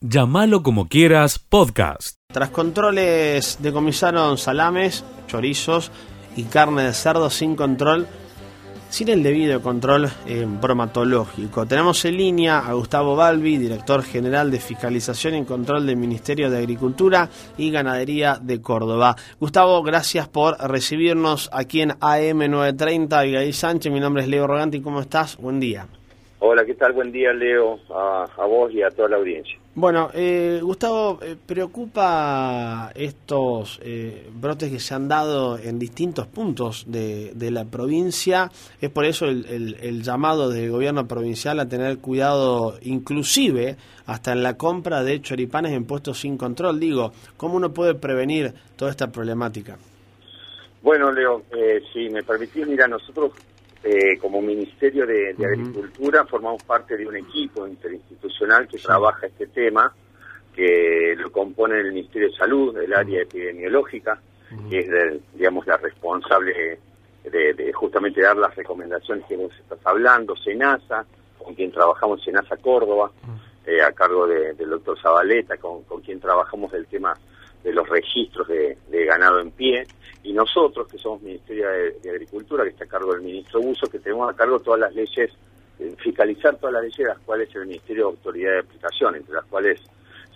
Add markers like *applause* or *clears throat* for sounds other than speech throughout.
Llámalo como quieras, podcast. Tras controles decomisaron salames, chorizos y carne de cerdo sin control, sin el debido control eh, bromatológico. Tenemos en línea a Gustavo Balbi, director general de Fiscalización y Control del Ministerio de Agricultura y Ganadería de Córdoba. Gustavo, gracias por recibirnos aquí en AM930. Abigail Sánchez, mi nombre es Leo Roganti, ¿cómo estás? Buen día. Hola, ¿qué tal? Buen día, Leo, a, vos y a toda la audiencia. Bueno, eh, Gustavo, eh, ¿preocupa estos eh, brotes que se han dado en distintos puntos de, la provincia? Es por eso el, llamado del gobierno provincial a tener cuidado, inclusive hasta en la compra de choripanes en puestos sin control. Digo, ¿cómo uno puede prevenir toda esta problemática? Bueno, Leo, si me permitís, mira, nosotros eh, como Ministerio de, Agricultura formamos parte de un equipo interinstitucional que trabaja este tema, que lo compone el Ministerio de Salud, el área epidemiológica, que es, digamos, la responsable de, justamente dar las recomendaciones que vos estás hablando, SENASA, con quien trabajamos SENASA Córdoba, eh, a cargo del doctor Zabaleta, con, quien trabajamos el tema de los registros de ganado en pie y nosotros, que somos Ministerio de, Agricultura, que está a cargo del ministro Buzo, que tenemos a cargo todas las leyes, eh, fiscalizar todas las leyes, las cuales el Ministerio de Autoridad de Aplicación, entre las cuales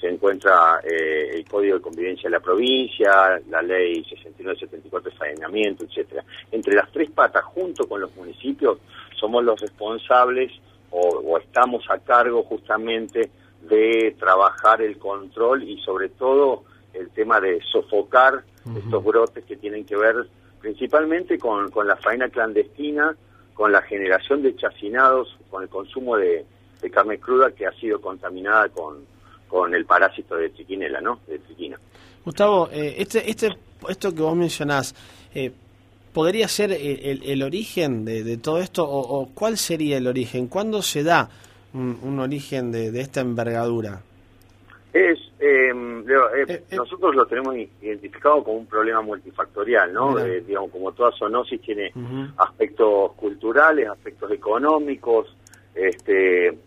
se encuentra eh, el Código de Convivencia de la provincia, la Ley 6974 de saneamiento, etcétera. Entre las tres patas, junto con los municipios, somos los responsables o estamos a cargo justamente de trabajar el control y sobre todo el tema de sofocar estos brotes que tienen que ver principalmente con, con la faena clandestina, con la generación de chacinados, con el consumo de, carne cruda que ha sido contaminada con, con el parásito de triquinela, ¿no? De triquina. Gustavo, eh, este, este, esto que vos mencionás, eh, ¿podría ser el, origen de, todo esto o, cuál sería el origen? ¿Cuándo se da un, origen de, de esta envergadura? Es, eh, eh, eh, nosotros lo tenemos identificado como un problema multifactorial, ¿no? digamos, como toda zoonosis tiene aspectos culturales, aspectos económicos, este,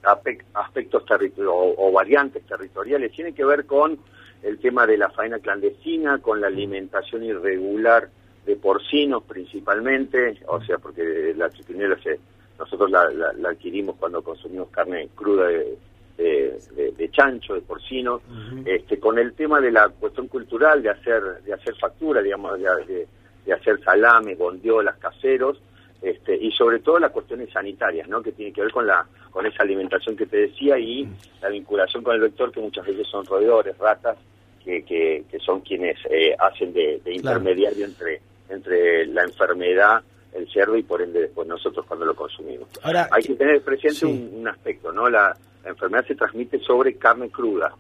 aspectos o, o, variantes territoriales. Tiene que ver con el tema de la faena clandestina, con la alimentación irregular de porcinos principalmente, o sea, porque la tripinela se, nosotros la, la adquirimos cuando consumimos carne cruda de de, chancho, de porcino, este, con el tema de la cuestión cultural de hacer de hacer factura, digamos, de, de, hacer salames, bondiolas, caseros, este, y sobre todo las cuestiones sanitarias, ¿no? que tiene que ver con la con esa alimentación que te decía y la vinculación con el vector, que muchas veces son roedores, ratas, que, que, son quienes eh, hacen de, intermediario entre, entre la enfermedad el cerdo y por ende después nosotros cuando lo consumimos. Ahora, Hay que tener presente un, aspecto, ¿no? La, enfermedad se transmite sobre carne cruda,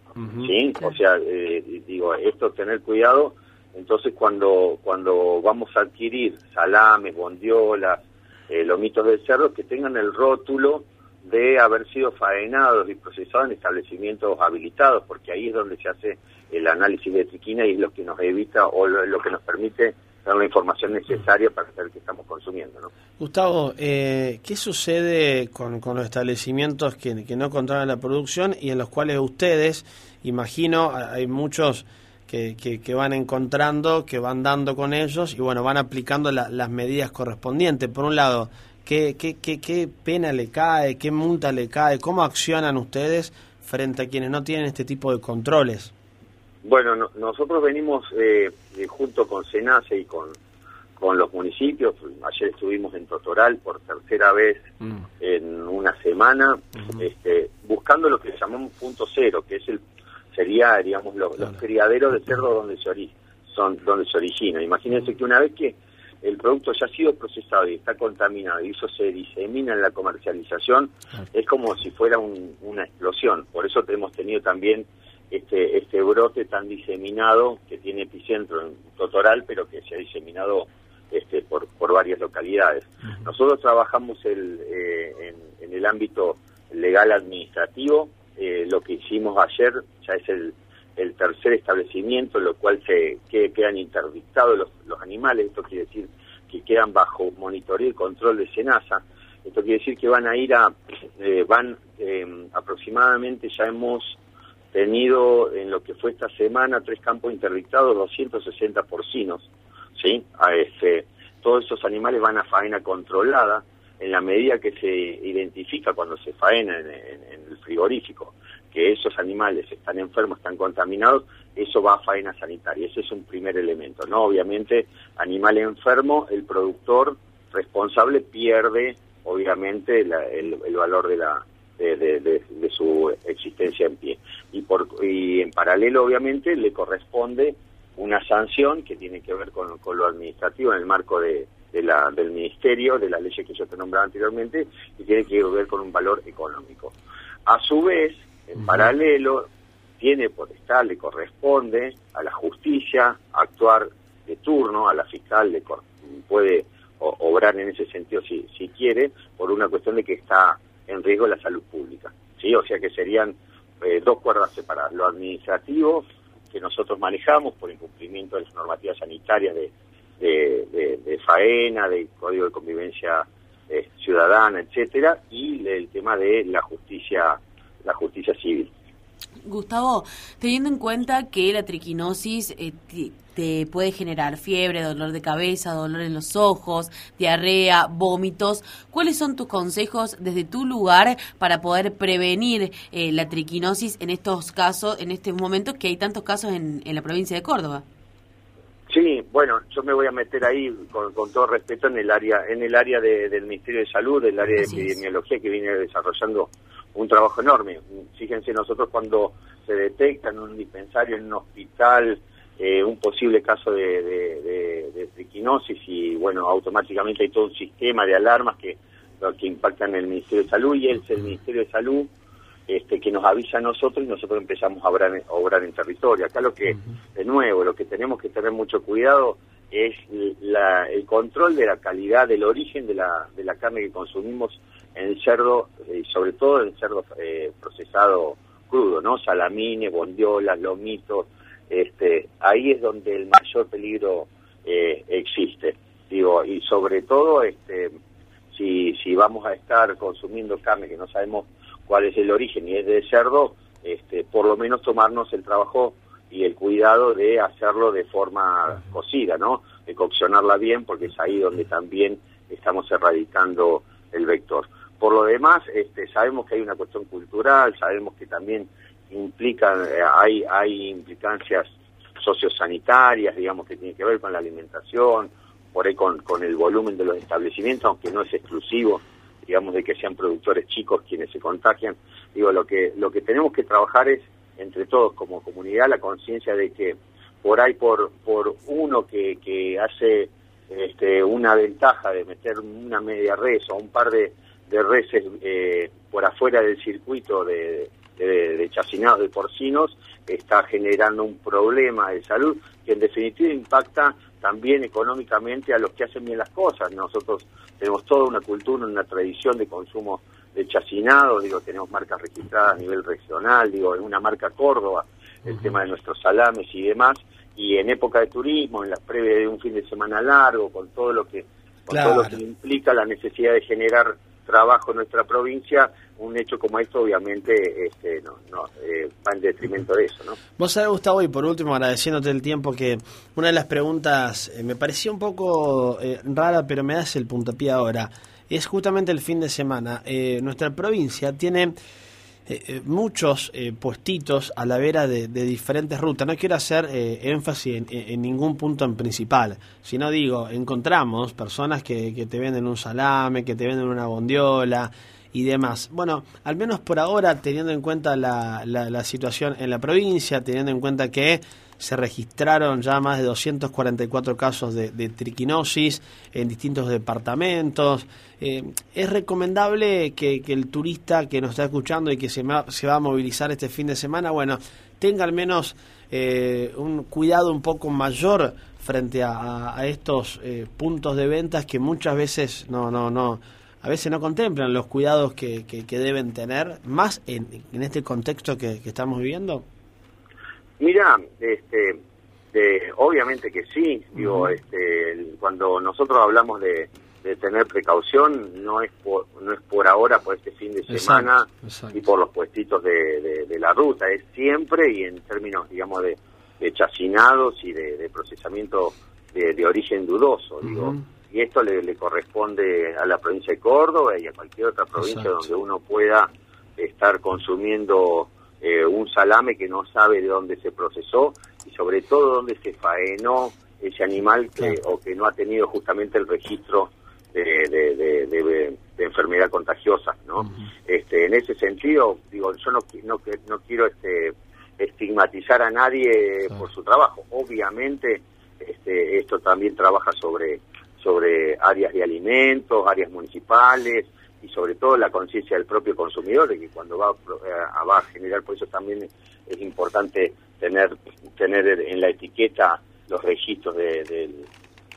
¿sí? O sea, eh, digo, esto tener cuidado, entonces cuando, cuando vamos a adquirir salames, bondiolas, eh, lomitos del cerdo, que tengan el rótulo de haber sido faenados y procesados en establecimientos habilitados, porque ahí es donde se hace el análisis de triquina y es lo que nos evita o lo que nos permite dar la información necesaria para saber qué estamos consumiendo. ¿no? Gustavo, eh, ¿qué sucede con, con los establecimientos que, que, no controlan la producción y en los cuales ustedes, imagino, hay muchos que, que, van encontrando, que van dando con ellos y bueno, van aplicando las medidas correspondientes? Por un lado, ¿qué, qué, qué, ¿qué pena le cae? ¿Qué multa le cae? ¿Cómo accionan ustedes frente a quienes no tienen este tipo de controles? Bueno, nosotros venimos eh, eh, junto con SENACE y con, con los municipios, ayer estuvimos en Totoral por tercera vez mm. en una semana, este, buscando lo que llamamos punto cero, que es el sería, digamos, los criaderos de cerdo donde se, son, donde se origina. Imagínense que una vez que el producto ya ha sido procesado y está contaminado y eso se disemina en la comercialización, es como si fuera una explosión. Por eso hemos tenido también este, este brote tan diseminado que tiene epicentro en Totoral, pero que se ha diseminado este, por, por varias localidades. Nosotros trabajamos el, eh, en, el ámbito legal administrativo, eh, lo que hicimos ayer ya es el, el tercer establecimiento, en lo cual se que, quedan interdictados los, los animales, esto quiere decir que quedan bajo monitoreo y control de SENASA, esto quiere decir que van a ir a, eh, van aproximadamente, ya hemos tenido en lo que fue esta semana tres campos interdictados, 260 porcinos, ¿sí? A este, todos esos animales van a faena controlada en la medida que se identifica cuando se faena en, el frigorífico que esos animales están enfermos, están contaminados, eso va a faena sanitaria. Ese es un primer elemento, ¿no? Obviamente, animal enfermo, el productor responsable pierde, obviamente, el, valor de la, de, su existencia en pie. Y, por, y en paralelo, obviamente, le corresponde una sanción que tiene que ver con, lo administrativo en el marco de, la, del ministerio, de las leyes que yo te nombraba anteriormente, y tiene que ver con un valor económico. A su vez, en paralelo, tiene potestad, le corresponde a la justicia actuar de turno, a la fiscal le puede obrar en ese sentido si, si quiere, por una cuestión de que está en riesgo la salud pública. ¿sí? O sea que serían eh, dos cuerdas separadas, lo administrativo que nosotros manejamos por incumplimiento de las normativas sanitarias de, de, faena, del código de convivencia eh, ciudadana, etcétera, y el tema de la justicia, la justicia civil. Gustavo, teniendo en cuenta que la triquinosis eh, te puede generar fiebre, dolor de cabeza, dolor en los ojos, diarrea, vómitos, ¿cuáles son tus consejos desde tu lugar para poder prevenir eh, la triquinosis en estos casos, en este momento que hay tantos casos en, la provincia de Córdoba? Sí, bueno, yo me voy a meter ahí con, todo respeto en el área, en el área del Ministerio de Salud, del área de epidemiología que viene desarrollando un trabajo enorme. Fíjense nosotros cuando se detecta en un dispensario, en un hospital, eh, un posible caso de, de, y bueno, automáticamente hay todo un sistema de alarmas que, que impactan en el Ministerio de Salud y es el Ministerio de Salud este, que nos avisa a nosotros y nosotros empezamos a obrar, a obrar en territorio. Acá lo que, de nuevo, lo que tenemos que tener mucho cuidado es la, el control de la calidad, del origen de la, de la carne que consumimos en el cerdo, y sobre todo en el cerdo eh, procesado crudo, ¿no? Salamines, bondiolas, lomitos, este, ahí es donde el mayor peligro eh, existe. Digo, y sobre todo, este, si, si vamos a estar consumiendo carne que no sabemos cuál es el origen y es de cerdo, este, por lo menos tomarnos el trabajo y el cuidado de hacerlo de forma cocida, ¿no? De coccionarla bien, porque es ahí donde también estamos erradicando el vector. Por lo demás, este, sabemos que hay una cuestión cultural, sabemos que también implican, eh, hay, hay implicancias sociosanitarias, digamos, que tienen que ver con la alimentación, por ahí con, con el volumen de los establecimientos, aunque no es exclusivo, digamos, de que sean productores chicos quienes se contagian. Digo, lo que, lo que tenemos que trabajar es, entre todos como comunidad, la conciencia de que por ahí, por, por uno que, que hace este, una ventaja de meter una media res o un par de, de reses eh, por afuera del circuito de, de, de chacinados de porcinos está generando un problema de salud que en definitiva impacta también económicamente a los que hacen bien las cosas. Nosotros tenemos toda una cultura, una tradición de consumo de chacinados, digo, tenemos marcas registradas a nivel regional, digo, en una marca Córdoba, el tema de nuestros salames y demás, y en época de turismo, en la previa de un fin de semana largo, con todo lo que, con todo lo que implica la necesidad de generar trabajo en nuestra provincia, un hecho como esto obviamente este, no, no eh, va en detrimento de eso. ¿no? Vos sabés, Gustavo, y por último agradeciéndote el tiempo que una de las preguntas eh, me parecía un poco eh, rara, pero me das el puntapié ahora. Es justamente el fin de semana. nuestra provincia tiene eh, eh, muchos eh, puestitos a la vera de, diferentes rutas. No quiero hacer énfasis en, ningún punto en principal, sino digo, encontramos personas que, que te venden un salame, que te venden una bondiola y demás. Bueno, al menos por ahora, teniendo en cuenta la, la situación en la provincia, teniendo en cuenta que se registraron ya más de 244 casos de, triquinosis en distintos departamentos. Eh, es recomendable que, el turista que nos está escuchando y que se, va a movilizar este fin de semana, bueno, tenga al menos eh, un cuidado un poco mayor frente a, estos eh, puntos de ventas que muchas veces no, no, no, a veces no contemplan los cuidados que, deben tener, más en, este contexto que estamos viviendo. Mira, este, obviamente que sí, digo, este, cuando nosotros hablamos de, de tener precaución no es por, no es por ahora, por este fin de semana y por los puestitos de, de, la ruta, es siempre y en términos, digamos, de, de chacinados y de, procesamiento de, origen dudoso, digo. Y esto le, le, corresponde a la provincia de Córdoba y a cualquier otra provincia donde uno pueda estar consumiendo eh, un salame que no sabe de dónde se procesó y sobre todo dónde se faenó ese animal que, o que no ha tenido justamente el registro de, de, enfermedad contagiosa, ¿no? este, en ese sentido, digo, yo no, no, no quiero este, estigmatizar a nadie por su trabajo. Obviamente, este, esto también trabaja sobre, sobre áreas de alimentos, áreas municipales sobre todo la conciencia del propio consumidor de que cuando va, a, va a generar, por eso también es importante tener, tener en la etiqueta los registros del,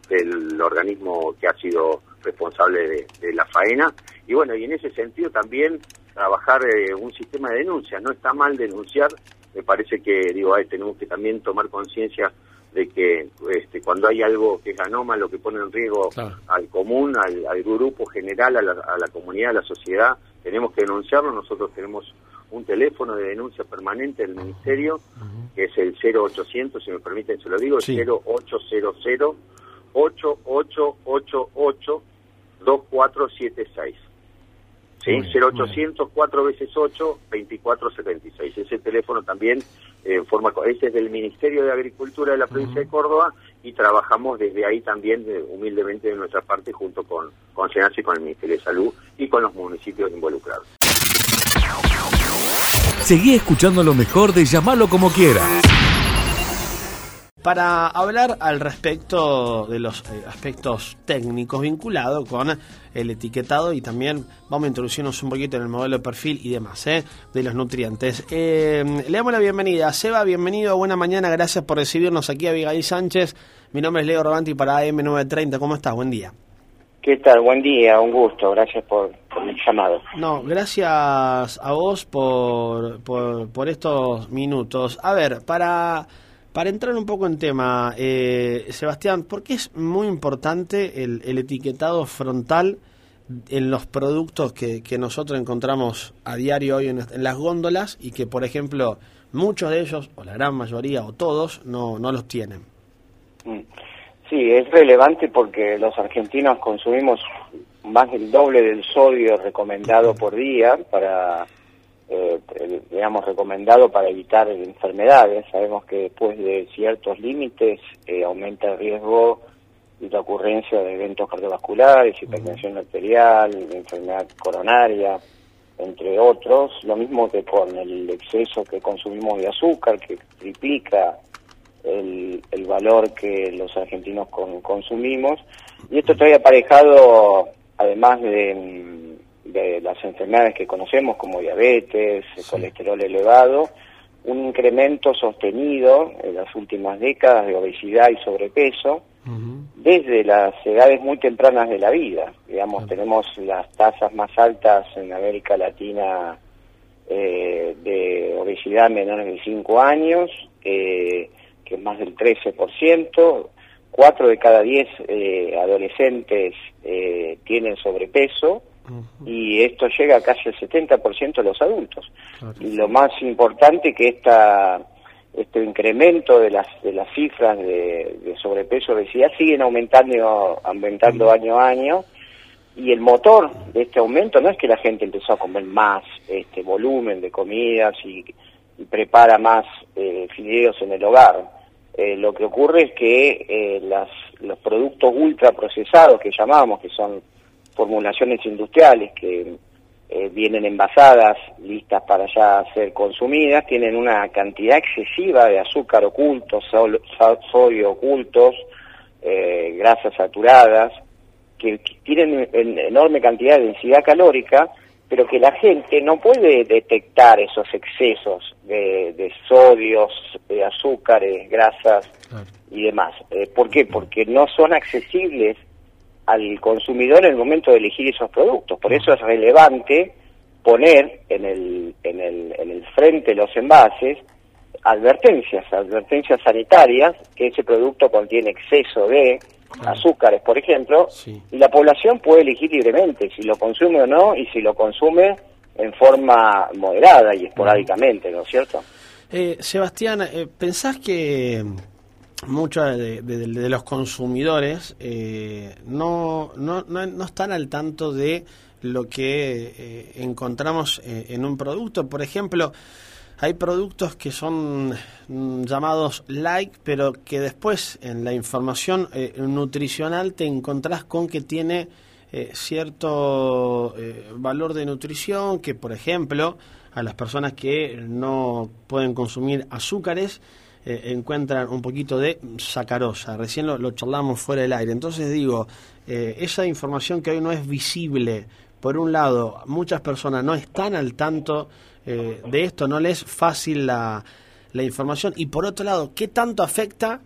del organismo que ha sido responsable de, la faena. Y bueno, y en ese sentido también trabajar eh, un sistema de denuncia. No está mal denunciar, me parece que, digo, ahí tenemos que también tomar conciencia de que este, cuando hay algo que es anómalo, que pone en riesgo al común, al, grupo general, a la, comunidad, a la sociedad, tenemos que denunciarlo. Nosotros tenemos un teléfono de denuncia permanente del Ministerio, que es el 0800, si me permiten, se lo digo, sí. 0800 8888 2476. ¿Sí? 0800 4 veces 8 2476. Ese teléfono también en forma ese es del Ministerio de Agricultura de la provincia de Córdoba y trabajamos desde ahí también humildemente de nuestra parte junto con con y con el Ministerio de Salud y con los municipios involucrados. Seguí escuchando lo mejor de llamarlo como quieras para hablar al respecto de los eh, aspectos técnicos vinculados con el etiquetado y también vamos a introducirnos un poquito en el modelo de perfil y demás ¿eh? de los nutrientes. Eh, le damos la bienvenida. Seba, bienvenido, buena mañana, gracias por recibirnos aquí a Abigail Sánchez. Mi nombre es Leo Robanti para AM930. ¿Cómo estás? Buen día. ¿Qué tal? Buen día, un gusto. Gracias por, por el llamado. No, gracias a vos por, por, por estos minutos. A ver, para para entrar un poco en tema, eh, Sebastián, ¿por qué es muy importante el, etiquetado frontal en los productos que, nosotros encontramos a diario hoy en, las góndolas y que, por ejemplo, muchos de ellos, o la gran mayoría, o todos, no, no los tienen? Mm. Sí, es relevante porque los argentinos consumimos más del doble del sodio recomendado por día para eh, digamos, recomendado para evitar enfermedades. Sabemos que después de ciertos límites eh, aumenta el riesgo y la ocurrencia de eventos cardiovasculares, hipertensión arterial, enfermedad coronaria, entre otros. Lo mismo que con el exceso que consumimos de azúcar, que triplica el, el valor que los argentinos consumimos. Y esto trae aparejado, además de de las enfermedades que conocemos como diabetes, colesterol elevado, un incremento sostenido en las últimas décadas de obesidad y sobrepeso desde las edades muy tempranas de la vida. Digamos, tenemos las tasas más altas en América Latina eh, de obesidad menores de 5 años, eh, que es más del 13%. Cuatro de cada diez eh, adolescentes tienen sobrepeso y esto llega casi al 70% de los adultos. Y lo más importante que esta este incremento de las de las cifras de, sobrepeso obesidad siguen aumentando aumentando año a año. Y el motor de este aumento no es que la gente empezó a comer más este volumen de comidas y, prepara más eh, fideos en el hogar. Eh, lo que ocurre es que eh, las, los productos ultraprocesados que llamamos que son formulaciones industriales que eh, vienen envasadas, listas para ya ser consumidas, tienen una cantidad excesiva de azúcar oculto, sodio ocultos, eh, grasas saturadas, que, tienen enorme cantidad de densidad calórica, pero que la gente no puede detectar esos excesos de, sodios, de azúcares, grasas y demás. Eh, ¿Por qué? Porque no son accesibles al consumidor en el momento de elegir esos productos. Por eso es relevante poner en el, en el, en el frente de los envases advertencias, advertencias sanitarias, que ese producto contiene exceso de azúcares, por ejemplo, y la población puede elegir libremente si lo consume o no y si lo consume en forma moderada y esporádicamente, ¿no es cierto? Eh, Sebastián, eh, ¿pensás que muchos de, los consumidores eh, no, no, no, están al tanto de lo que eh, encontramos en un producto? Por ejemplo, hay productos que son mm, llamados like, pero que después en la información eh, nutricional te encontrás con que tiene eh, cierto eh, valor de nutrición, que por ejemplo a las personas que no pueden consumir azúcares encuentran un poquito de sacarosa. Recién lo, charlamos fuera del aire. Entonces digo, esa información que hoy no es visible, por un lado, muchas personas no están al tanto eh, de esto, no le es fácil la, la, información. Y por otro lado, ¿qué tanto afecta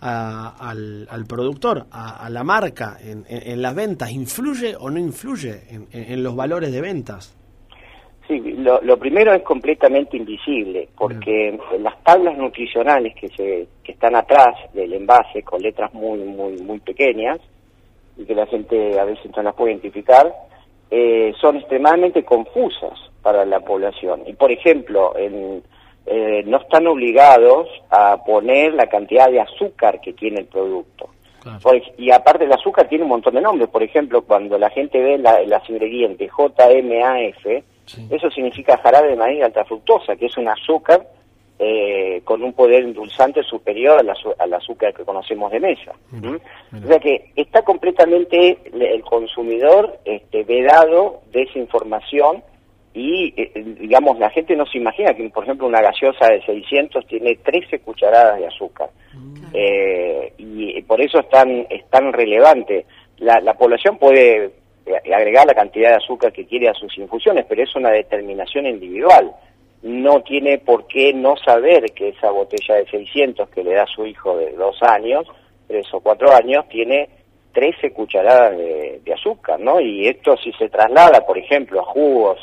al, al, productor, a, la marca en, en, las ventas? ¿Influye o no influye en los valores de ventas? Sí, lo, lo, primero es completamente invisible, porque las tablas nutricionales que, se, que están atrás del envase, con letras muy, muy, muy pequeñas, y que la gente a veces no las puede identificar, eh, son extremadamente confusas para la población. Y, por ejemplo, en, eh, no están obligados a poner la cantidad de azúcar que tiene el producto. y aparte el azúcar tiene un montón de nombres. Por ejemplo, cuando la gente ve la, las ingredientes JMAF, eso significa jarabe de maíz alta fructosa, que es un azúcar eh, con un poder endulzante superior al, azúcar que conocemos de mesa. O sea que está completamente el consumidor este, vedado de esa información y, eh, digamos, la gente no se imagina que, por ejemplo, una gaseosa de 600 tiene 13 cucharadas de azúcar. Eh, y por eso es tan, es tan relevante. La, la población puede agregar la cantidad de azúcar que quiere a sus infusiones, pero es una determinación individual no tiene por qué no saber que esa botella de 600 que le da su hijo de dos años, tres o cuatro años, tiene 13 cucharadas de, azúcar, ¿no? Y esto si se traslada, por ejemplo, a jugos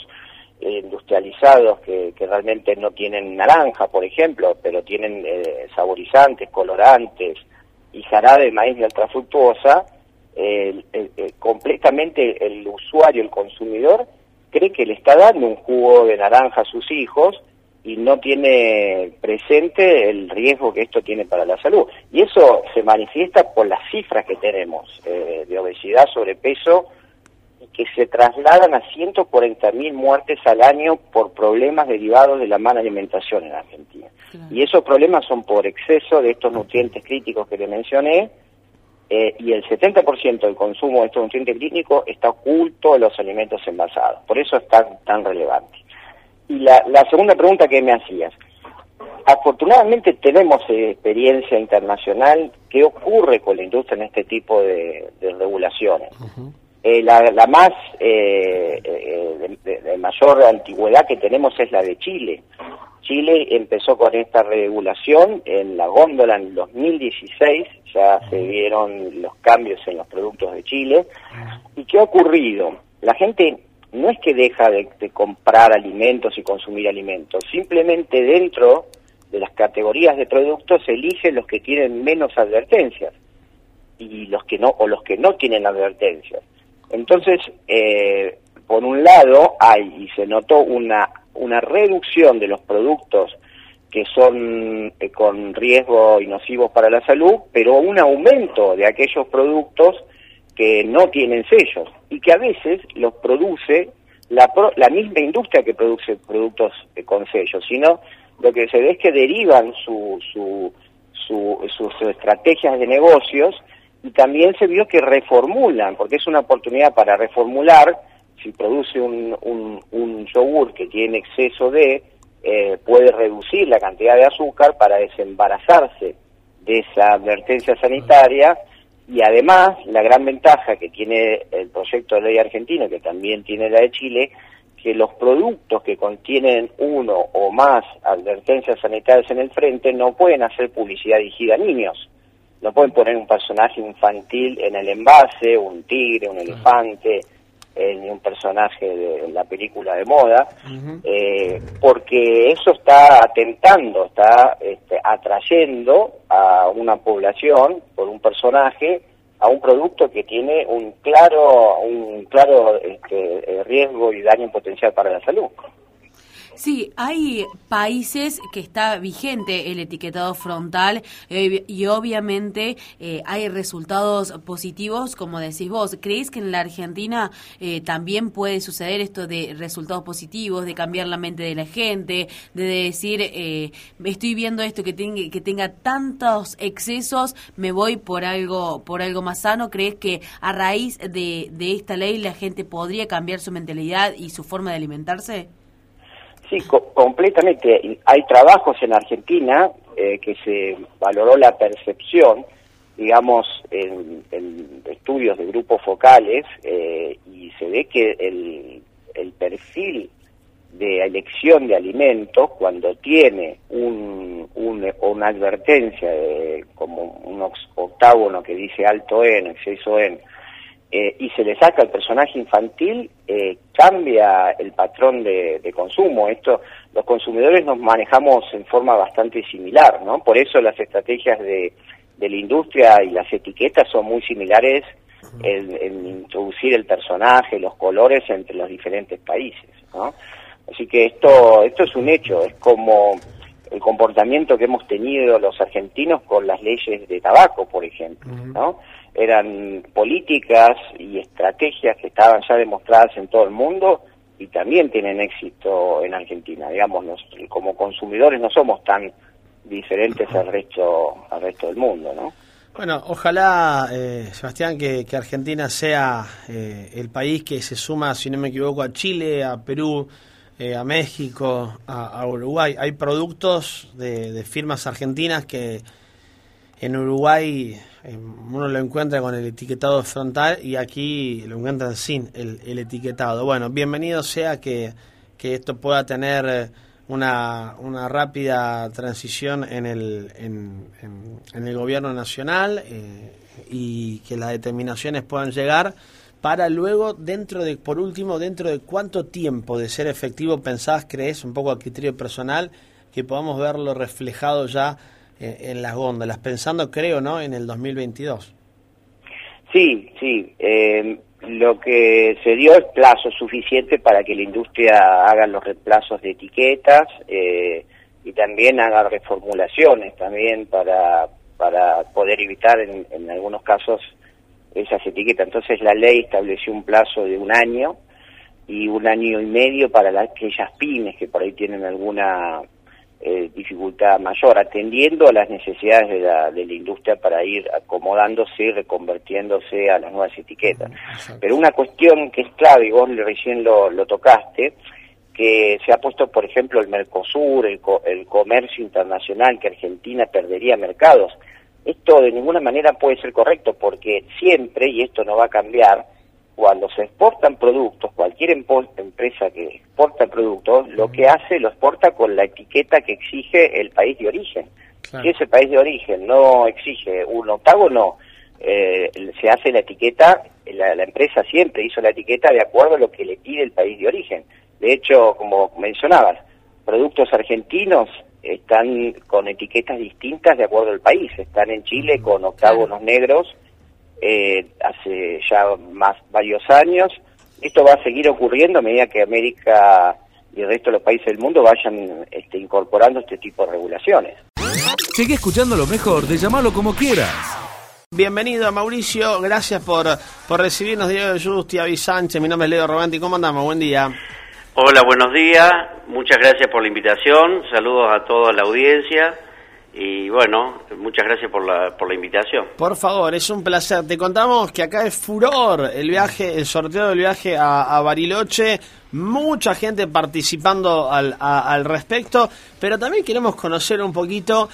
eh, industrializados que, realmente no tienen naranja, por ejemplo, pero tienen eh, saborizantes, colorantes y jarabe de maíz de alta fructuosa, completamente el usuario, el consumidor, cree que le está dando un jugo de naranja a sus hijos y no tiene presente el riesgo que esto tiene para la salud. Y eso se manifiesta por las cifras que tenemos eh, de obesidad, sobrepeso, que se trasladan a 140.000 muertes al año por problemas derivados de la mala alimentación en Argentina. Y esos problemas son por exceso de estos nutrientes críticos que le mencioné, eh, y el 70% del consumo de estos nutrientes clínicos está oculto en los alimentos envasados. Por eso es tan, tan relevante. Y la, segunda pregunta que me hacías. Afortunadamente tenemos eh, experiencia internacional. ¿Qué ocurre con la industria en este tipo de, regulaciones? Eh, la, la, más de, de, mayor antigüedad que tenemos es la de Chile. Chile empezó con esta regulación en la góndola en 2016, ya se vieron los cambios en los productos de Chile. ¿Y qué ha ocurrido? La gente no es que deja de, comprar alimentos y consumir alimentos, simplemente dentro de las categorías de productos elige los que tienen menos advertencias y los que no o los que no tienen advertencias. Entonces, eh, por un lado hay y se notó una una reducción de los productos que son eh, con riesgo y nocivos para la salud, pero un aumento de aquellos productos que no tienen sellos y que a veces los produce la, la misma industria que produce productos eh, con sellos, sino lo que se ve es que derivan su, su, sus estrategias de negocios y también se vio que reformulan, porque es una oportunidad para reformular si produce un, un, yogur que tiene exceso de, eh, puede reducir la cantidad de azúcar para desembarazarse de esa advertencia sanitaria y además la gran ventaja que tiene el proyecto de ley argentino, que también tiene la de Chile, que los productos que contienen uno o más advertencias sanitarias en el frente no pueden hacer publicidad dirigida a niños. No pueden poner un personaje infantil en el envase, un tigre, un elefante, eh, ni un personaje de la película de moda, eh, porque eso está atentando, está este, atrayendo a una población por un personaje a un producto que tiene un claro un claro este, riesgo y daño potencial para la salud. Sí, hay países que está vigente el etiquetado frontal eh, y obviamente eh, hay resultados positivos, como decís vos. ¿Creéis que en la Argentina eh, también puede suceder esto de resultados positivos, de cambiar la mente de la gente, de decir, estoy viendo esto que, tenga, que tenga tantos excesos, me voy por algo, por algo más sano? ¿Crees que a raíz de, de esta ley la gente podría cambiar su mentalidad y su forma de alimentarse? Sí, completamente. Hay trabajos en Argentina eh, que se valoró la percepción, digamos, en, estudios de grupos focales, eh, y se ve que el, el, perfil de elección de alimentos, cuando tiene un, una advertencia de, como un octágono que dice alto en, exceso en, eh, y se le saca al personaje infantil, eh, cambia el patrón de, consumo. Esto, los consumidores nos manejamos en forma bastante similar, ¿no? Por eso las estrategias de, de la industria y las etiquetas son muy similares en, introducir el personaje, los colores entre los diferentes países, ¿no? Así que esto, esto es un hecho, es como el comportamiento que hemos tenido los argentinos con las leyes de tabaco, por ejemplo, ¿no? Eran políticas y estrategias que estaban ya demostradas en todo el mundo y también tienen éxito en Argentina. Digamos, como consumidores no somos tan diferentes al resto, al resto del mundo, ¿no? Bueno, ojalá, eh, Sebastián, que, Argentina sea eh, el país que se suma, si no me equivoco, a Chile, a Perú, eh, a México, a, Uruguay. Hay productos de firmas argentinas que en Uruguay uno lo encuentra con el etiquetado frontal y aquí lo encuentran sin el, etiquetado. Bueno, bienvenido sea que, esto pueda tener una, una rápida transición en el, en, el gobierno nacional eh, y que las determinaciones puedan llegar para luego, dentro de, por último, dentro de cuánto tiempo de ser efectivo pensás, crees, un poco a criterio personal, que podamos verlo reflejado ya en las góndolas, pensando, creo, ¿no?, en el 2022. Sí, sí. Eh, lo que se dio es plazo suficiente para que la industria haga los reemplazos de etiquetas eh, y también haga reformulaciones también para, para poder evitar en, en algunos casos esas etiquetas. Entonces la ley estableció un plazo de un año y un año y medio para las, aquellas pymes que por ahí tienen alguna eh, dificultad mayor, atendiendo a las necesidades de la, de la industria para ir acomodándose y reconvertiéndose a las nuevas etiquetas. Pero una cuestión que es clave, y vos recién lo, lo tocaste, que se ha puesto, por ejemplo, el Mercosur, el, el comercio internacional, que Argentina perdería mercados. Esto de ninguna manera puede ser correcto porque siempre, y esto no va a cambiar, cuando se exportan productos, cualquier empresa que exporta productos, lo que hace lo exporta con la etiqueta que exige el país de origen. Si ese país de origen no exige un octágono, eh, se hace la etiqueta, la, empresa siempre hizo la etiqueta de acuerdo a lo que le pide el país de origen. De hecho, como mencionabas, productos argentinos están con etiquetas distintas de acuerdo al país. Están en Chile con octágonos negros eh, hace ya más varios años. Esto va a seguir ocurriendo a medida que América y el resto de los países del mundo vayan este, incorporando este tipo de regulaciones. Sigue escuchando lo mejor de llamarlo como quieras. Bienvenido Mauricio, gracias por, por recibirnos Diego Justi, Avi Sánchez, mi nombre es Leo Robanti, ¿cómo andamos? Buen día. Hola, buenos días, muchas gracias por la invitación, saludos a toda la audiencia y bueno, muchas gracias por la, por la invitación. Por favor, es un placer. Te contamos que acá es furor el viaje, el sorteo del viaje a, Bariloche. Mucha gente participando al, al respecto, pero también queremos conocer un poquito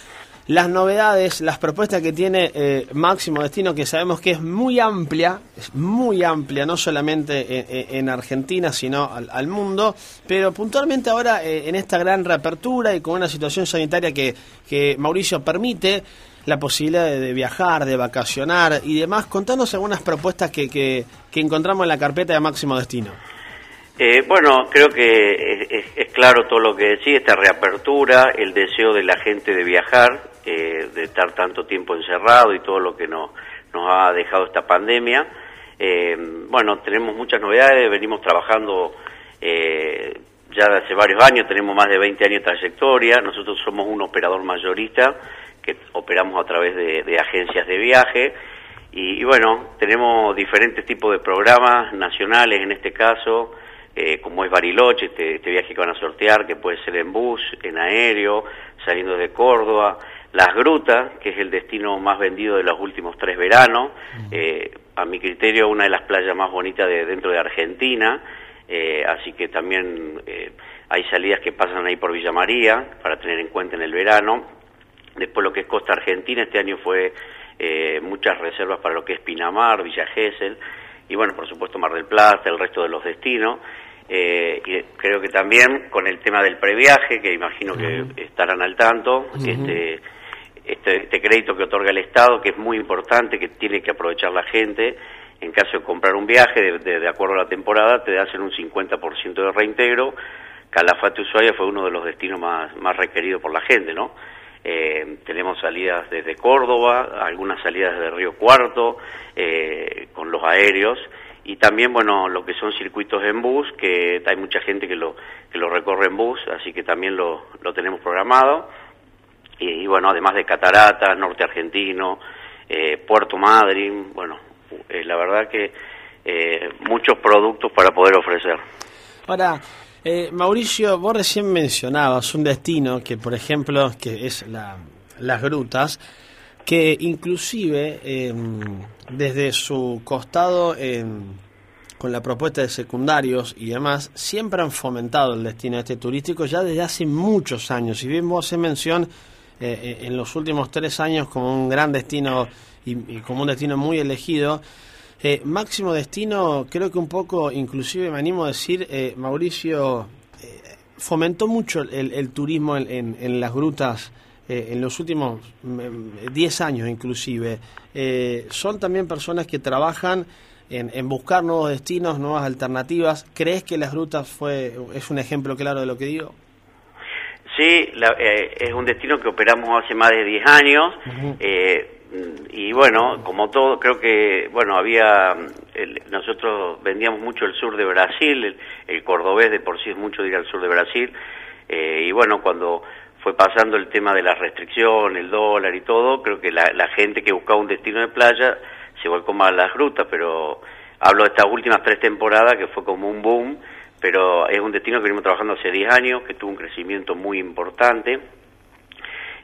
las novedades, las propuestas que tiene eh, Máximo Destino, que sabemos que es muy amplia, es muy amplia, no solamente en, Argentina, sino al, mundo, pero puntualmente ahora eh, en esta gran reapertura y con una situación sanitaria que, que Mauricio permite la posibilidad de, viajar, de vacacionar y demás, contanos algunas propuestas que, que, encontramos en la carpeta de Máximo Destino. Eh, bueno, creo que es, claro todo lo que decía, esta reapertura, el deseo de la gente de viajar, eh, de estar tanto tiempo encerrado y todo lo que nos, ha dejado esta pandemia. Eh, bueno, tenemos muchas novedades, venimos trabajando eh, ya hace varios años, tenemos más de 20 años de trayectoria, nosotros somos un operador mayorista que operamos a través de, agencias de viaje y, bueno, tenemos diferentes tipos de programas nacionales en este caso, eh, como es Bariloche, este, este, viaje que van a sortear, que puede ser en bus, en aéreo, saliendo de Córdoba, Las Grutas, que es el destino más vendido de los últimos tres veranos, eh, a mi criterio una de las playas más bonitas de dentro de Argentina, eh, así que también hay salidas que pasan ahí por Villa María, para tener en cuenta en el verano, después lo que es Costa Argentina, este año fue muchas reservas para lo que es Pinamar, Villa Gesell, y bueno, por supuesto Mar del Plata, el resto de los destinos. Eh, y creo que también con el tema del previaje, que imagino que estarán al tanto, este, este, este, crédito que otorga el Estado, que es muy importante, que tiene que aprovechar la gente, en caso de comprar un viaje, de, acuerdo a la temporada, te hacen un 50% de reintegro. Calafate Ushuaia fue uno de los destinos más, más requeridos por la gente, ¿no? Eh, tenemos salidas desde Córdoba, algunas salidas desde Río Cuarto, eh, con los aéreos, y también, bueno, lo que son circuitos en bus, que hay mucha gente que lo, que lo recorre en bus, así que también lo, lo tenemos programado. Y, bueno, además de Cataratas, Norte Argentino, eh, Puerto Madryn, bueno, la verdad que muchos productos para poder ofrecer. Ahora, eh, Mauricio, vos recién mencionabas un destino que, por ejemplo, que es las grutas, que inclusive em, desde su costado em, con la propuesta de secundarios y demás, siempre han fomentado el destino este turístico ya desde hace muchos años. Y bien vos hace mención eh, eh, en los últimos tres años como un gran destino y como un destino muy elegido. Eh, máximo destino, creo que un poco, inclusive me animo a decir, eh, Mauricio, eh, fomentó mucho el, turismo en, las grutas en los últimos 10 mm, años inclusive. son también personas que trabajan en, buscar nuevos destinos, nuevas alternativas. ¿Crees que las grutas fue es un ejemplo claro de lo que digo? Sí, es un destino que operamos hace más de 10 años y bueno, como todo, creo que, bueno, había, nosotros vendíamos mucho el sur de Brasil, el, cordobés de por sí es mucho ir al sur de Brasil, eh, y bueno, cuando fue pasando el tema de la restricción, el dólar y todo, creo que la, gente que buscaba un destino de playa se volcó más a las grutas, pero hablo de estas últimas tres temporadas que fue como un boom, pero es un destino que venimos trabajando hace 10 años, que tuvo un crecimiento muy importante,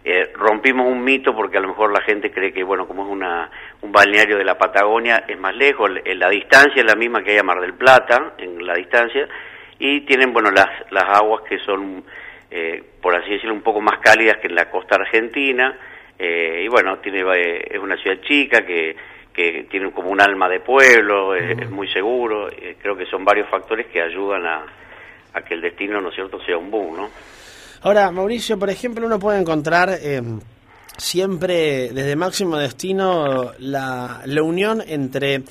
eh, rompimos un mito porque a lo mejor la gente cree que, bueno, como es una, un balneario de la Patagonia, es más lejos, la distancia es la misma que hay a Mar del Plata, en la distancia, y tienen, bueno, las, las aguas que son, eh, por así decirlo, un poco más cálidas que en la costa argentina, eh, y bueno, tiene, es una ciudad chica que, que tiene como un alma de pueblo, es, muy seguro, creo que son varios factores que ayudan a, a que el destino, ¿no es cierto?, sea un boom, ¿no? Ahora, Mauricio, por ejemplo, uno puede encontrar eh, siempre desde Máximo Destino la, la unión entre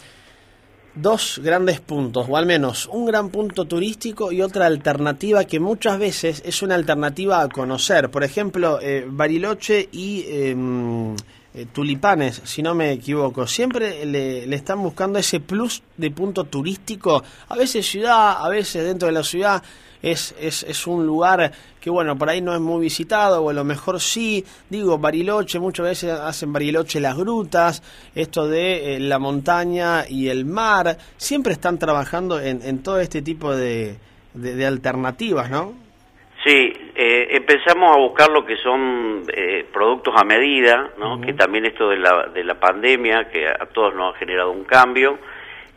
dos grandes puntos, o al menos un gran punto turístico y otra alternativa que muchas veces es una alternativa a conocer. Por ejemplo, eh, Bariloche y em, eh, Tulipanes, si no me equivoco, siempre le, le, están buscando ese plus de punto turístico, a veces ciudad, a veces dentro de la ciudad, es, es, es un lugar que bueno, por ahí no es muy visitado, o a lo mejor sí, digo, Bariloche, muchas veces hacen Bariloche las grutas, esto de eh, la montaña y el mar, siempre están trabajando en, en todo este tipo de, de, alternativas, ¿no? Sí, eh, empezamos a buscar lo que son eh, productos a medida, ¿no? que también esto de la, de la pandemia, que a todos nos ha generado un cambio,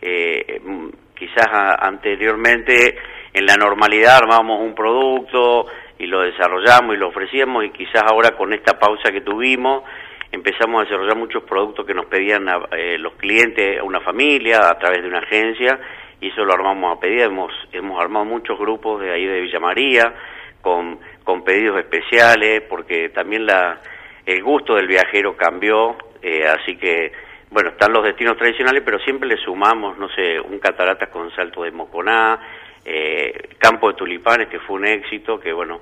mm, quizás anteriormente en la normalidad armábamos un producto y lo desarrollamos y lo ofrecíamos y quizás ahora con esta pausa que tuvimos empezamos a desarrollar muchos productos que nos pedían eh, los clientes, a una familia, a través de una agencia y eso lo armamos a pedir. Hemos, hemos armado muchos grupos de ahí de Villa María con, con pedidos especiales porque también la, el gusto del viajero cambió, eh, así que bueno, están los destinos tradicionales, pero siempre le sumamos, no sé, un cataratas con salto de Moconá, eh, Campo de Tulipanes, que fue un éxito, que bueno,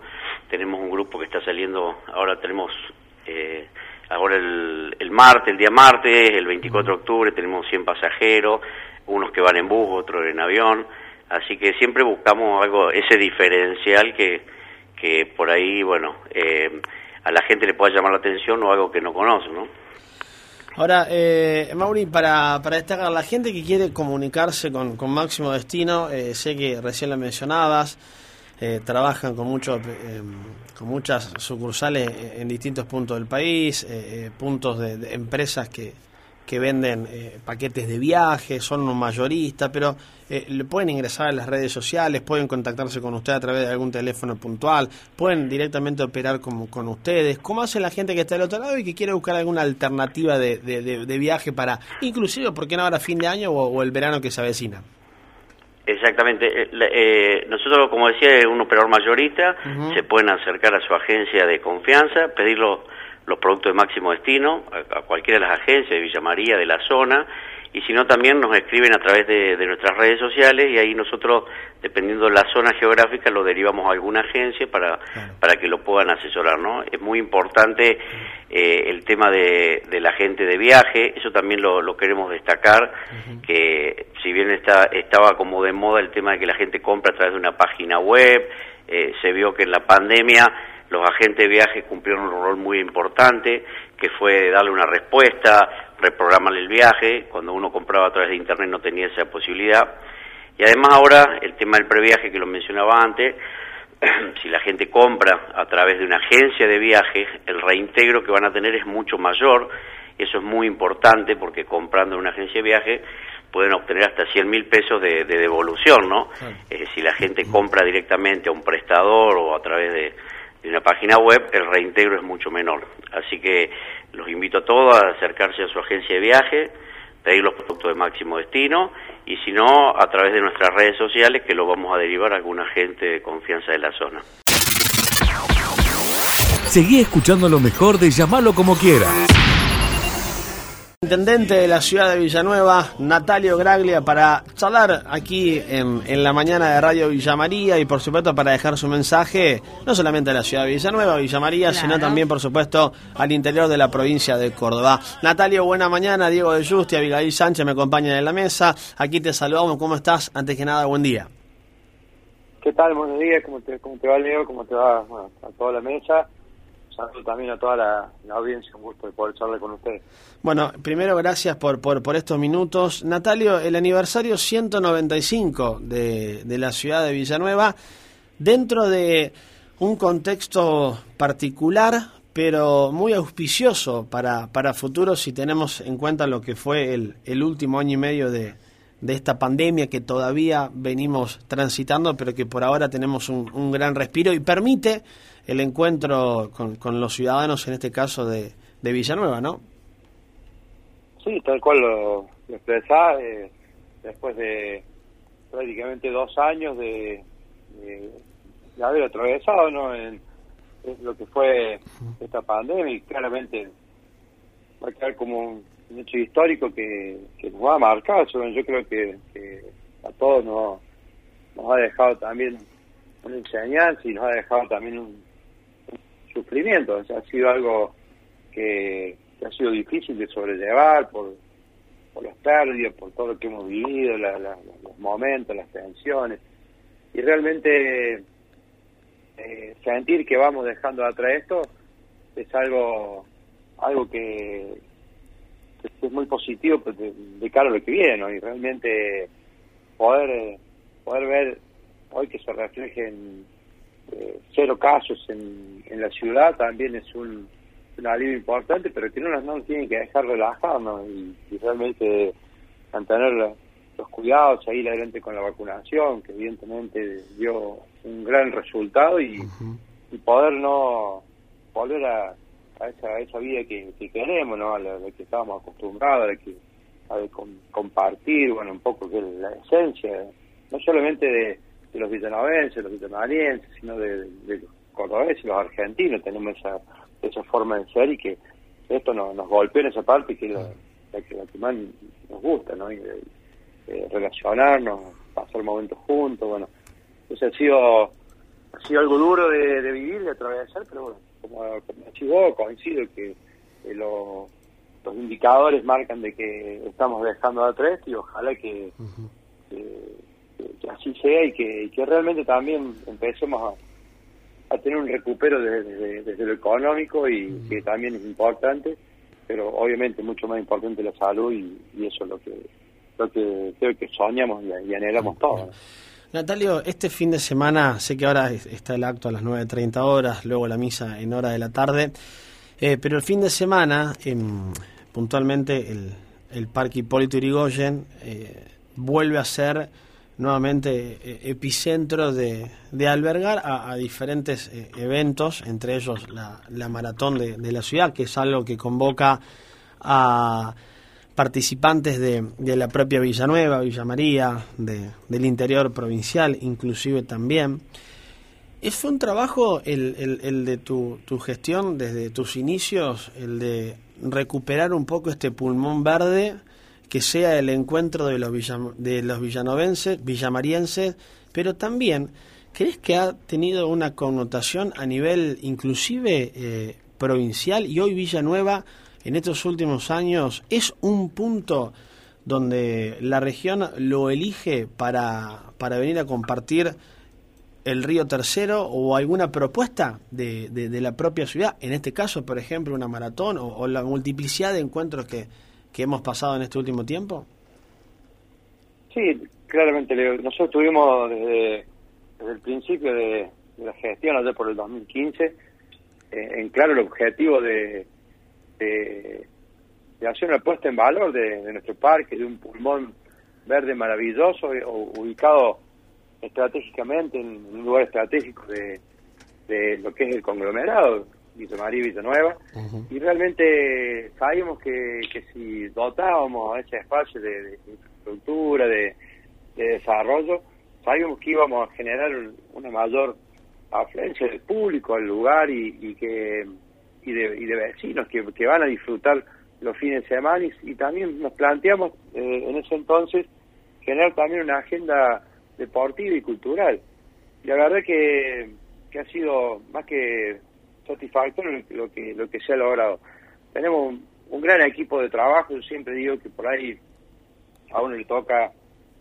tenemos un grupo que está saliendo, ahora tenemos eh, ahora el, el martes, el día martes, el 24 de octubre tenemos 100 pasajeros, unos que van en bus, otros en avión, así que siempre buscamos algo, ese diferencial que, que por ahí, bueno, eh, a la gente le pueda llamar la atención o algo que no conoce, ¿no? Ahora, eh, Mauri, para, para destacar, la gente que quiere comunicarse con, con Máximo Destino, eh, sé que recién lo mencionabas, eh, trabajan con, muchos eh, con muchas sucursales en distintos puntos del país, puntos de empresas que, que venden eh, paquetes de viaje, son un mayorista, pero eh, le pueden ingresar a las redes sociales, pueden contactarse con usted a través de algún teléfono puntual, pueden directamente operar con, con ustedes. ¿Cómo hace la gente que está del otro lado y que quiere buscar alguna alternativa de, de, viaje para, inclusive, ¿por qué no ahora fin de año o, el verano que se avecina? Exactamente. Eh, nosotros, como decía, es un operador mayorista, se pueden acercar a su agencia de confianza, pedirlo los productos de máximo destino a, cualquiera de las agencias de Villa María, de la zona, y si no también nos escriben a través de, nuestras redes sociales y ahí nosotros, dependiendo de la zona geográfica, lo derivamos a alguna agencia para, para que lo puedan asesorar, ¿no? Es muy importante eh, el tema de, la gente de viaje, eso también lo, queremos destacar, que si bien está, estaba como de moda el tema de que la gente compra a través de una página web, eh, se vio que en la pandemia los agentes de viaje cumplieron un rol muy importante, que fue darle una respuesta, reprogramar el viaje, cuando uno compraba a través de Internet no tenía esa posibilidad. Y además ahora el tema del previaje que lo mencionaba antes, *clears throat* si la gente compra a través de una agencia de viaje, el reintegro que van a tener es mucho mayor, eso es muy importante porque comprando en una agencia de viaje pueden obtener hasta 100 mil pesos de, devolución, ¿no? si la gente compra directamente a un prestador o a través de, en una página web, el reintegro es mucho menor. Así que los invito a todos a acercarse a su agencia de viaje, pedir los productos de máximo destino y si no, a través de nuestras redes sociales que lo vamos a derivar a algún agente de confianza de la zona. Seguí escuchando lo mejor de llamarlo como quiera. Intendente de la ciudad de Villanueva, Natalio Graglia, para charlar aquí en, en, la mañana de Radio Villa María y por supuesto para dejar su mensaje no solamente a la ciudad de Villanueva, Villa María, sino también por supuesto al interior de la provincia de Córdoba. Natalio, buena mañana, Diego de Justi, Abigail Sánchez me acompañan en la mesa, aquí te saludamos, ¿cómo estás? Antes que nada, buen día. ¿Qué tal? Buenos días, ¿cómo te, cómo te va Leo? ¿Cómo te va a toda la mesa? Saludo también a toda la, audiencia, un gusto de poder charlar con ustedes. Bueno, primero gracias por, por, estos minutos. Natalio, el aniversario 195 de, de la ciudad de Villanueva, dentro de un contexto particular, pero muy auspicioso para, para futuro si tenemos en cuenta lo que fue el, el último año y medio de, de esta pandemia que todavía venimos transitando, pero que por ahora tenemos un, un gran respiro y permite el encuentro con, con, los ciudadanos, en este caso de, de Villanueva, ¿no? Sí, tal cual lo, lo expresás, eh, después de prácticamente dos años de, de, haber atravesado ¿no? en, lo que fue esta pandemia y claramente va a quedar como un hecho histórico que, que nos va a marcar. Yo creo que, a todos nos, nos ha dejado también una enseñanza y nos ha dejado también un, sufrimiento. ha sido algo que, ha sido difícil de sobrellevar por, por los pérdidos, por todo lo que hemos vivido, los momentos, las tensiones. Y realmente eh, sentir que vamos dejando atrás esto es algo algo que, es muy positivo pues, de, cara a lo que viene, Y realmente poder, poder ver hoy que se reflejen eh, cero casos en, en la ciudad también es un, un alivio importante, pero que no nos, no tienen que dejar relajarnos y, realmente mantener los cuidados, seguir adelante con la vacunación, que evidentemente dio un gran resultado y, y poder no volver a a esa, esa vida que, que queremos, ¿no? A la, que estábamos acostumbrados, a que a compartir, bueno, un poco que la esencia, no solamente de, los villanovenses, los villanarienses, sino de, los cordobeses los argentinos, tenemos esa, esa forma de ser y que esto nos, nos golpea en esa parte que es la, que, más nos gusta, ¿no? Y, relacionarnos, pasar momentos juntos, bueno, eso ha sido, ha sido algo duro de, de vivir, de atravesar, pero bueno, como, como coincido que los, indicadores marcan de que estamos dejando a tres y ojalá que, que, así sea y que, que realmente también empecemos a, a tener un recupero desde, desde, lo económico y que también es importante, pero obviamente mucho más importante la salud y, eso es lo que lo que creo que soñamos y, anhelamos todos. Natalio, este fin de semana, sé que ahora está el acto a las 9.30 horas, luego la misa en hora de la tarde, eh, pero el fin de semana, em, puntualmente, el, el Parque Hipólito Yrigoyen eh, vuelve a ser nuevamente eh, epicentro de, de albergar a, diferentes eh, eventos, entre ellos la, la maratón de, de, la ciudad, que es algo que convoca a participantes de, de la propia Villanueva, Villa María, de, del interior provincial, inclusive también. ¿Fue un trabajo el, el, el de tu, tu, gestión desde tus inicios, el de recuperar un poco este pulmón verde que sea el encuentro de los, de los villanovenses, villamarienses, pero también, ¿crees que ha tenido una connotación a nivel inclusive eh, provincial y hoy Villanueva en estos últimos años es un punto donde la región lo elige para, para venir a compartir el río tercero o alguna propuesta de, de, la propia ciudad, en este caso, por ejemplo, una maratón o la multiplicidad de encuentros que, que hemos pasado en este último tiempo? Sí, claramente, Nosotros tuvimos desde, el principio de, la gestión, allá por el 2015, eh, en claro el objetivo de, de, hacer una puesta en valor de, nuestro parque, de un pulmón verde maravilloso, eh, ubicado estratégicamente en un lugar estratégico de, de lo que es el conglomerado, Villa María y Villanueva, y realmente sabíamos que, que si dotábamos ese espacio de, infraestructura, de, desarrollo, sabíamos que íbamos a generar una mayor afluencia del público al lugar y, que y de, y de vecinos que, que, van a disfrutar los fines de semana. Y, también nos planteamos eh, en ese entonces generar también una agenda deportiva y cultural. Y la verdad que, que ha sido más que satisfactorio lo que, lo que se ha logrado. Tenemos un, gran equipo de trabajo, yo siempre digo que por ahí a uno le toca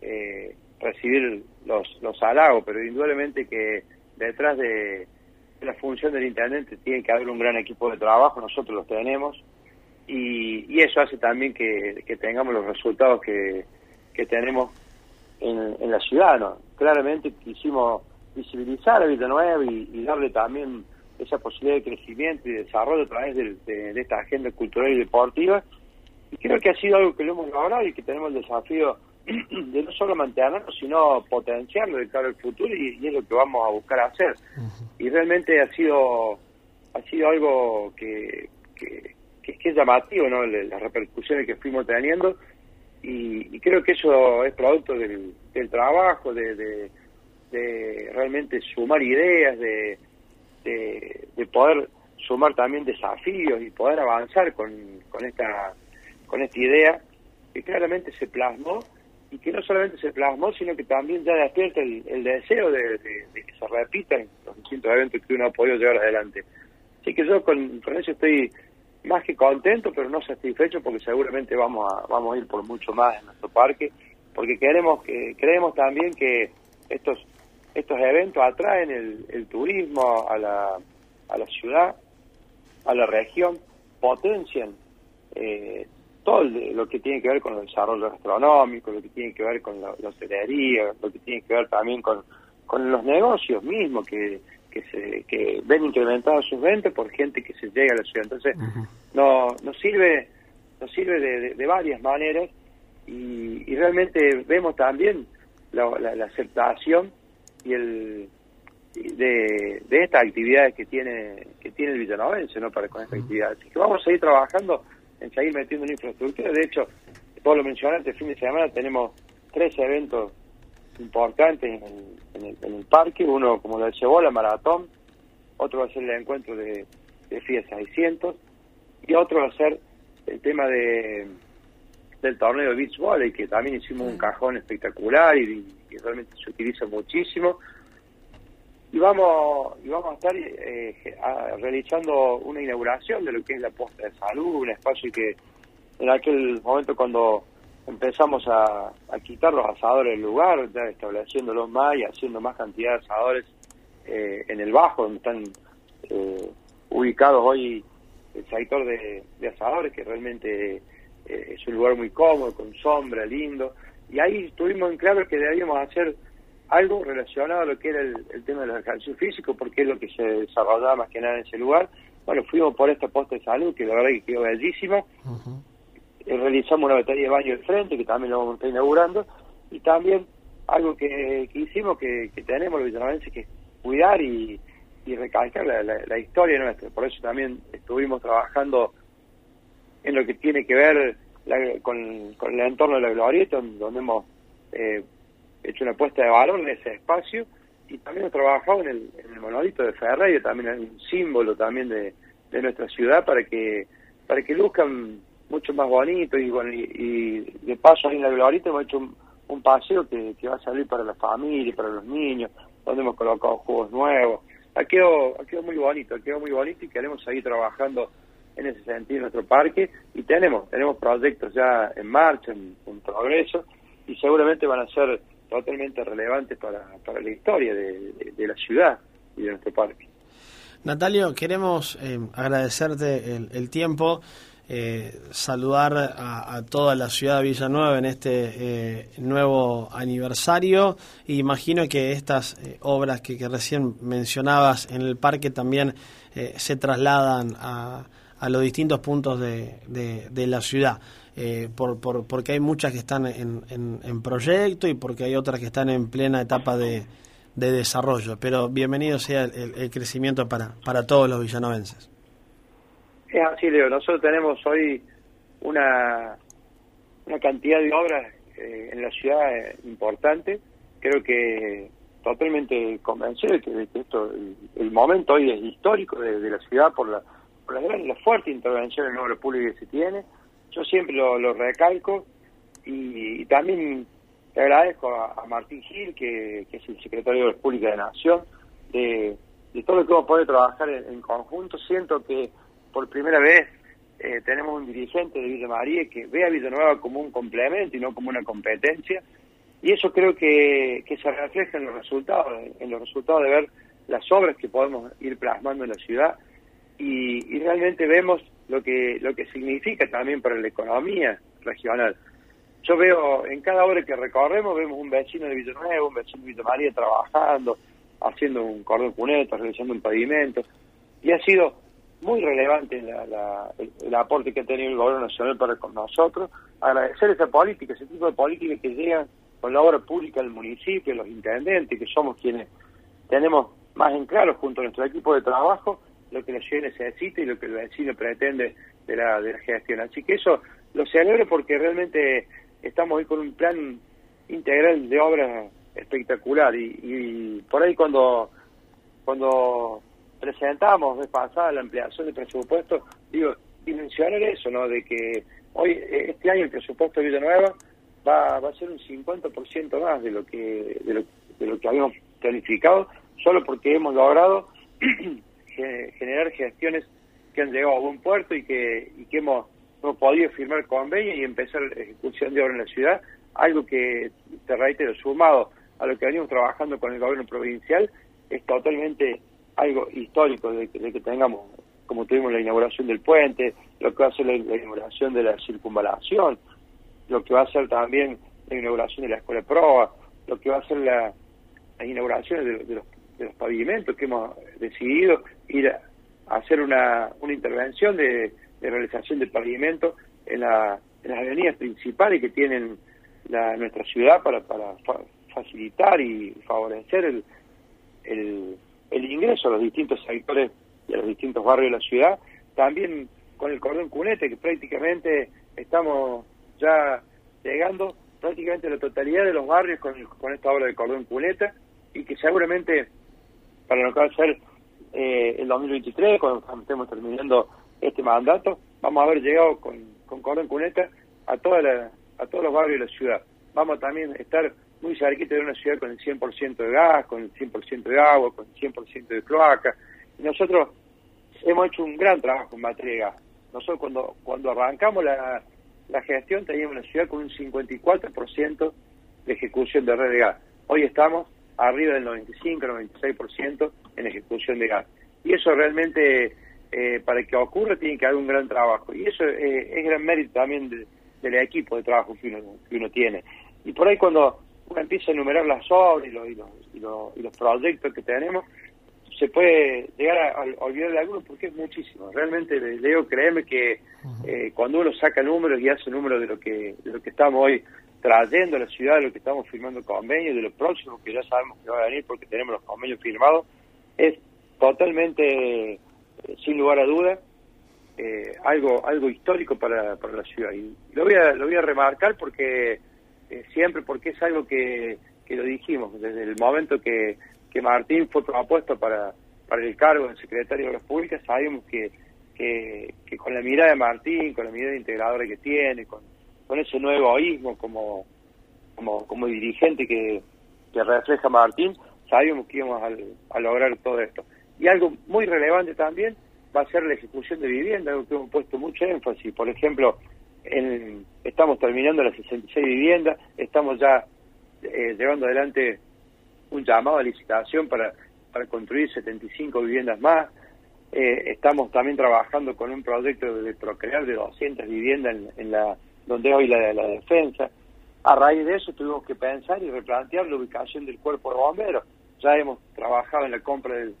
eh, recibir los, los halagos, pero indudablemente que detrás de, la función del intendente tiene que haber un gran equipo de trabajo, nosotros los tenemos, y, y eso hace también que, tengamos los resultados que, que tenemos en, en la ciudad. ¿no? Claramente quisimos visibilizar a Villanueva y, y darle también esa posibilidad de crecimiento y desarrollo a través de, esta agenda cultural y deportiva. Y creo que ha sido algo que lo hemos logrado y que tenemos el desafío *clears throat* de no solo mantenerlo, sino potenciarlo de cara al futuro y, es lo que vamos a buscar hacer. Y realmente ha sido ha sido algo que, que, es llamativo, ¿no? las repercusiones que fuimos teniendo y, creo que eso es producto del, trabajo, de, de realmente sumar ideas, de, de, poder sumar también desafíos y poder avanzar con, con esta con esta idea que claramente se plasmó y que no solamente se plasmó, sino que también ya despierta el, deseo de, que se repitan los distintos eventos que uno ha podido llevar adelante. Así que yo con, con eso estoy más que contento, pero no satisfecho porque seguramente vamos a, vamos a ir por mucho más en nuestro parque, porque queremos que, creemos también que estos estos eventos atraen el, turismo a la, a la ciudad, a la región, potencian eh, todo lo que tiene que ver con el desarrollo gastronómico, lo que tiene que ver con la, hostelería, lo que tiene que ver también con, con los negocios mismos que, que, se, que ven incrementados sus ventas por gente que se llega a la ciudad. Entonces, no, nos sirve, nos sirve de, varias maneras y, realmente vemos también la aceptación y el de, de estas actividades que tiene que tiene el villanovense no para con esta actividad. Así que vamos a seguir trabajando en seguir metiendo en infraestructura. De hecho todo lo mencionaste el fin de semana tenemos tres eventos importantes en el, en el, parque. Uno como lo llevó la maratón otro va a ser el encuentro de, de FIA 600 y otro va a ser el tema de del torneo de beach volley que también hicimos un cajón espectacular y, realmente se utiliza muchísimo. Y vamos y vamos a estar eh, realizando una inauguración de lo que es la posta de salud, un espacio que en aquel momento cuando empezamos a, quitar los asadores del lugar, ya estableciéndolos más y haciendo más cantidad de asadores eh, en el bajo, donde están eh, ubicados hoy el sector de, asadores, que realmente es un lugar muy cómodo, con sombra, lindo, y ahí estuvimos en claro que debíamos hacer algo relacionado a lo que era el, tema de los ejercicios físicos, porque es lo que se desarrollaba más que nada en ese lugar. Bueno, fuimos por esta posta de salud, que la verdad que quedó bellísima. Eh, realizamos una batería de baño de frente, que también lo vamos a estar inaugurando. Y también algo que, hicimos, que, tenemos los villanovenses, que es cuidar y, recalcar la, historia nuestra. Por eso también estuvimos trabajando en lo que tiene que ver con, el entorno de la glorieta, donde hemos... Eh, hecho una apuesta de valor en ese espacio y también hemos trabajado en el, en el monolito de Ferreira, también es un símbolo también de, nuestra ciudad para que para que luzcan mucho más bonito y, y, de paso ahí en la Glorita hemos hecho un, paseo que, que, va a salir para la familia, para los niños, donde hemos colocado juegos nuevos. Ha quedado, ha quedado muy bonito, ha quedado muy bonito y queremos seguir trabajando en ese sentido en nuestro parque y tenemos, tenemos proyectos ya en marcha, en, progreso y seguramente van a ser totalmente relevantes para, para la historia de, la ciudad y de nuestro parque. Natalio, queremos eh, agradecerte el, tiempo, eh, saludar a, toda la ciudad de Villanueva en este eh, nuevo aniversario. Y imagino que estas obras que, recién mencionabas en el parque también se trasladan a, a, los distintos puntos de, de la ciudad eh, por, por, porque hay muchas que están en, en, proyecto y porque hay otras que están en plena etapa de, de desarrollo. Pero bienvenido sea el, crecimiento para, para todos los villanovenses. Es así, Leo. Nosotros tenemos hoy una, una cantidad de obras eh, en la ciudad eh, importante. Creo que totalmente convencido de que, esto, el, momento hoy es histórico de, la ciudad por la, la, gran, la fuerte intervención en obra pública que se tiene yo siempre lo, recalco y, también te agradezco a, Martín Gil, que, es el secretario de la Pública de Nación, de, todo lo que hemos podido trabajar en, conjunto. Siento que por primera vez eh, tenemos un dirigente de Villa María que ve a Villanueva como un complemento y no como una competencia. Y eso creo que se refleja en los resultados, en los resultados de ver las obras que podemos ir plasmando en la ciudad. Y, y realmente vemos lo que lo que significa también para la economía regional. Yo veo en cada hora que recorremos vemos un vecino de Villanueva, un vecino de Villa María trabajando, haciendo un cordón cuneta, realizando un pavimento y ha sido muy relevante la, el, aporte que ha tenido el gobierno nacional para con nosotros. Agradecer esa política, ese tipo de política que llegan con la obra pública del municipio, los intendentes, que somos quienes tenemos más en claro junto a nuestro equipo de trabajo lo que la ciudad necesita y lo que el vecino pretende de la, de la gestión. Así que eso lo celebro porque realmente estamos hoy con un plan integral de obras espectacular y, por ahí cuando cuando presentamos vez pasada la ampliación de presupuesto, digo, dimensionar eso, ¿no? De que hoy, este año el presupuesto de Villanueva va, va a ser un 50% más de lo que de lo, de lo que habíamos planificado, solo porque hemos logrado *clears throat* generar gestiones que han llegado a buen puerto y que, y que hemos, podido firmar convenio y empezar la ejecución de obra en la ciudad, algo que, te reitero, sumado a lo que venimos trabajando con el gobierno provincial, es totalmente algo histórico de que, tengamos, como tuvimos la inauguración del puente, lo que va a ser la, inauguración de la circunvalación, lo que va a ser también la inauguración de la escuela de proa, lo que va a ser la, las inauguraciones de, los, de los pavimentos que hemos decidido ir a hacer una, una intervención de, realización de pavimento en, la, en las avenidas principales que tienen la, nuestra ciudad para, para facilitar y favorecer el, el, el ingreso a los distintos sectores y a los distintos barrios de la ciudad. También con el cordón cunete, que prácticamente estamos ya llegando prácticamente la totalidad de los barrios con, con esta obra de cordón cuneta y que seguramente para lo que va a ser eh, el 2023, cuando estemos terminando este mandato, vamos a haber llegado con, con Cordón Cuneta a, toda la, a todos los barrios de la ciudad. Vamos a también estar muy cerquita de una ciudad con el 100% de gas, con el 100% de agua, con el 100% de cloaca. Y nosotros hemos hecho un gran trabajo en materia de gas. Nosotros cuando, cuando arrancamos la, la gestión teníamos una ciudad con un 54% de ejecución de red de gas. Hoy estamos arriba del 95-96% en ejecución de gas. Y eso realmente, eh, para que ocurra, tiene que haber un gran trabajo. Y eso eh, es gran mérito también del equipo de trabajo que uno, que uno tiene. Y por ahí cuando uno empieza a enumerar las obras y los, y los, y los, proyectos que tenemos, se puede llegar a, olvidar de algunos porque es muchísimo. Realmente digo, créeme que eh, cuando uno saca números y hace números de lo que de lo que estamos hoy trayendo a la ciudad, de lo que estamos firmando convenios, de lo próximo que ya sabemos que va a venir porque tenemos los convenios firmados, es totalmente, eh, sin lugar a dudas, eh, algo algo histórico para, para la ciudad. Y lo voy a, lo voy a remarcar porque eh, siempre, porque es algo que, que lo dijimos desde el momento que, que Martín fue propuesto para, para el cargo de secretario de Obras Públicas, sabemos que, que, que, con la mirada de Martín, con la mirada integradora que tiene, con, con ese nuevo egoísmo como, como, como dirigente que, refleja Martín, sabíamos que íbamos a, lograr todo esto. Y algo muy relevante también va a ser la ejecución de vivienda, algo que hemos puesto mucho énfasis. Por ejemplo, en, estamos terminando las 66 viviendas, estamos ya eh, llevando adelante un llamado a licitación para, para construir 75 viviendas más. Eh, estamos también trabajando con un proyecto de procrear de 200 viviendas en la donde hoy la, defensa. A raíz de eso tuvimos que pensar y replantear la ubicación del cuerpo de bomberos. Ya hemos trabajado en la compra del,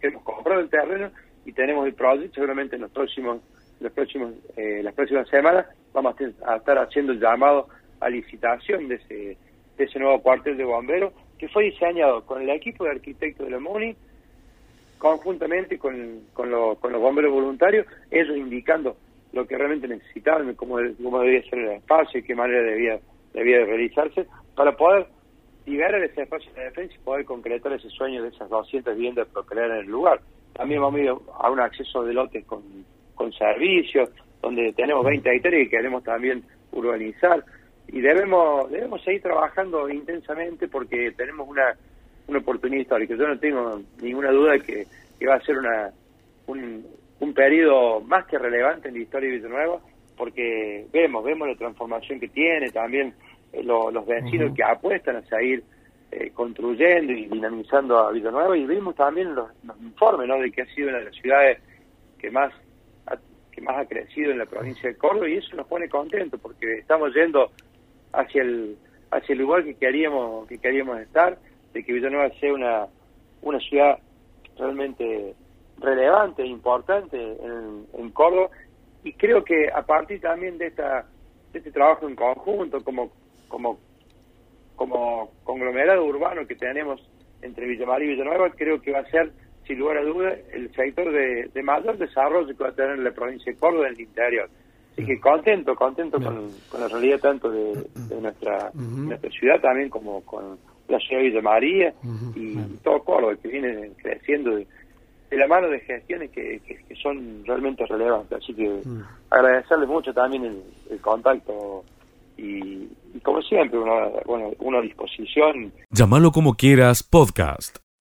hemos comprado el terreno y tenemos el proyecto seguramente en los próximos, los próximos, eh, las próximas semanas vamos a, estar haciendo el llamado a licitación de ese, de ese nuevo cuartel de bomberos que fue diseñado con el equipo de arquitectos de la MUNI conjuntamente con, con, con los bomberos voluntarios, ellos indicando lo que realmente necesitaban, cómo, cómo debía ser el espacio y qué manera debía, debía realizarse, para poder liberar ese espacio de defensa y poder concretar ese sueño de esas 200 viviendas procrear en el lugar. También vamos a ir a un acceso de lotes con, con servicios, donde tenemos 20 hectáreas y queremos también urbanizar. Y debemos debemos seguir trabajando intensamente porque tenemos una, una oportunidad histórica. Yo no tengo ninguna duda de que, que va a ser una, un, un periodo más que relevante en la historia de Villanueva, porque vemos, vemos la transformación que tiene, también eh, los vecinos que apuestan a seguir eh, construyendo y dinamizando a Villanueva, y vimos también los, informes ¿no? de que ha sido una de las ciudades que más ha, que más ha crecido en la provincia de Córdoba, y eso nos pone contentos, porque estamos yendo hacia el hacia el lugar que queríamos que queríamos estar, de que Villanueva sea una una ciudad realmente relevante e importante en, en Córdoba. Y creo que a partir también de esta de este trabajo en conjunto como como como conglomerado urbano que tenemos entre Villa y Villanueva creo que va a ser sin lugar a duda el sector de, mayor desarrollo que va a tener la provincia de Córdoba en el interior. Así que contento contento con, la realidad tanto de, nuestra nuestra ciudad también como con la ciudad de Villa María y todo Córdoba que viene creciendo de, de la mano de gestiones que, que, son realmente relevantes. Así que mm. agradecerles mucho también el, contacto y, como siempre, una, bueno, una disposición. Llámalo como quieras, podcast.